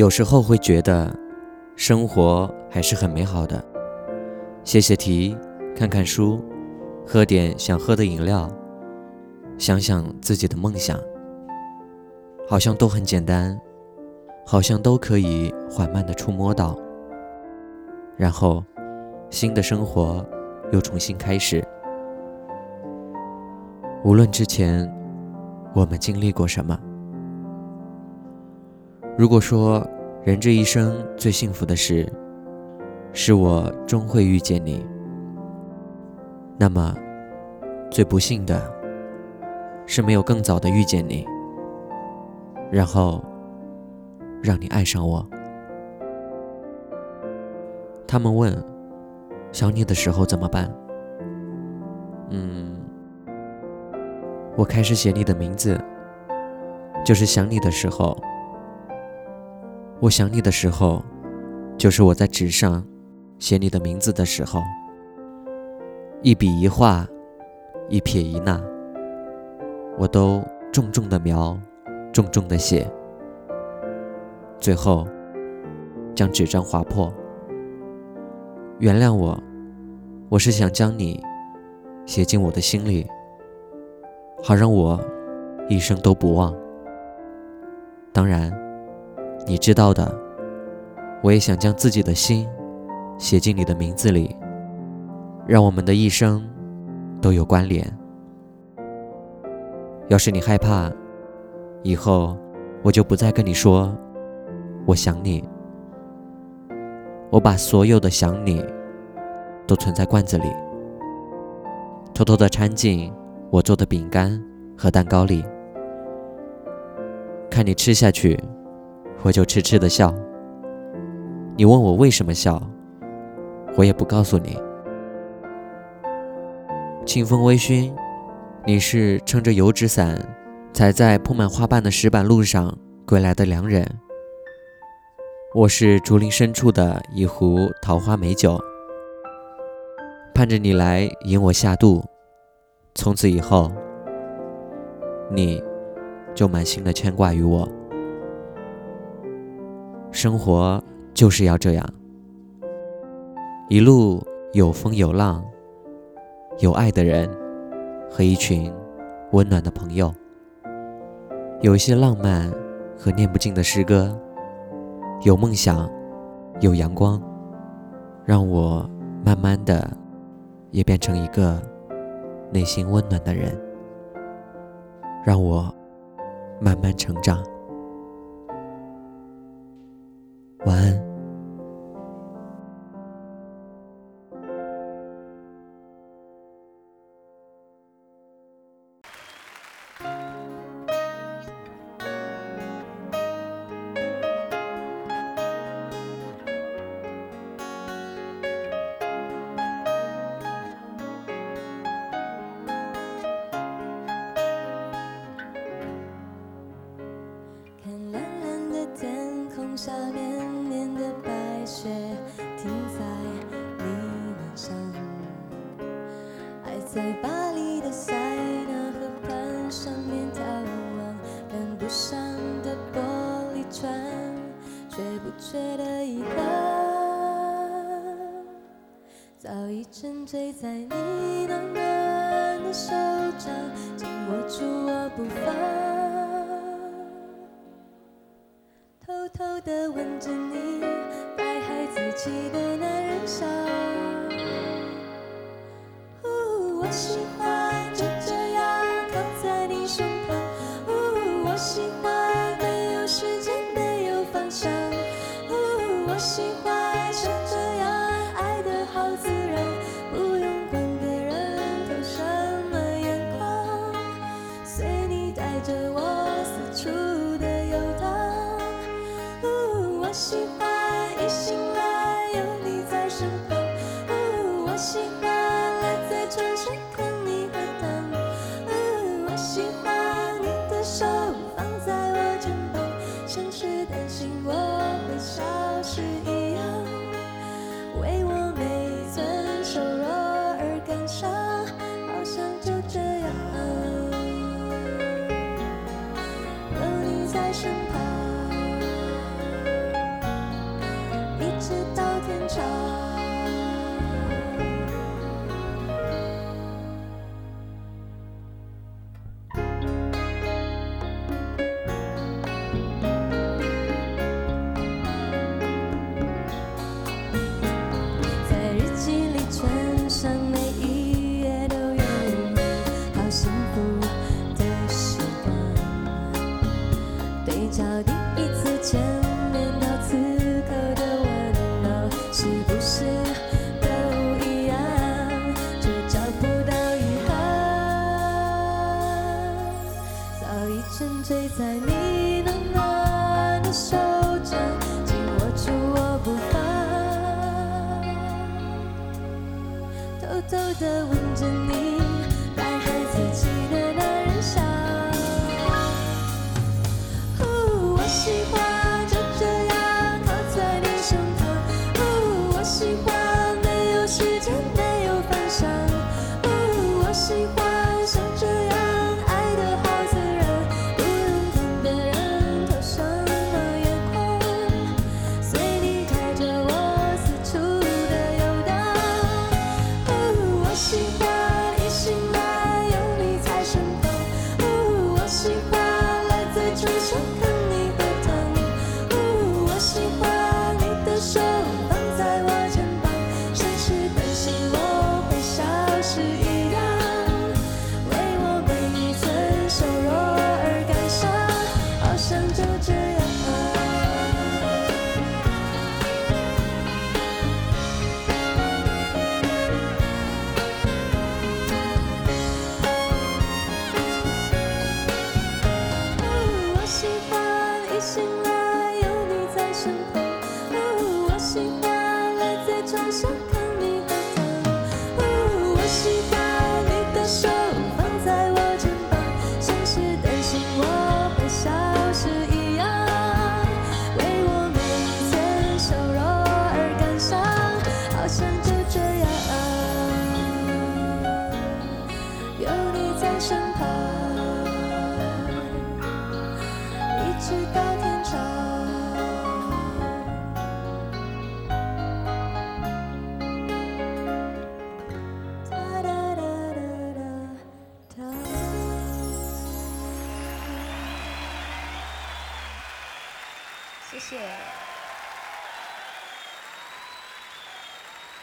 有时候会觉得生活还是很美好的，写写题，看看书，喝点想喝的饮料，想想自己的梦想，好像都很简单，好像都可以缓慢的触摸到，然后新的生活又重新开始。无论之前我们经历过什么。如果说人这一生最幸福的事，是我终会遇见你，那么最不幸的是没有更早的遇见你，然后让你爱上我。他们问，想你的时候怎么办？嗯，我开始写你的名字，就是想你的时候。我想你的时候，就是我在纸上写你的名字的时候。一笔一画，一撇一捺，我都重重的描，重重的写，最后将纸张划破。原谅我，我是想将你写进我的心里，好让我一生都不忘。当然。你知道的，我也想将自己的心写进你的名字里，让我们的一生都有关联。要是你害怕，以后我就不再跟你说我想你。我把所有的想你都存在罐子里，偷偷的掺进我做的饼干和蛋糕里，看你吃下去。我就痴痴的笑。你问我为什么笑，我也不告诉你。清风微醺，你是撑着油纸伞，踩在铺满花瓣的石板路上归来的良人。我是竹林深处的一壶桃花美酒，盼着你来引我下肚。从此以后，你就满心的牵挂于我。生活就是要这样，一路有风有浪，有爱的人和一群温暖的朋友，有一些浪漫和念不尽的诗歌，有梦想，有阳光，让我慢慢的也变成一个内心温暖的人，让我慢慢成长。晚安。看蓝蓝的天空下面。在巴黎的塞纳河畔上面眺望，赶不上的玻璃窗，却不觉得遗憾。早已沉醉在你暖暖的手掌，紧握住我不放，偷偷的喜欢身旁。一直到天长。偷偷的吻着你带孩子气的谢谢。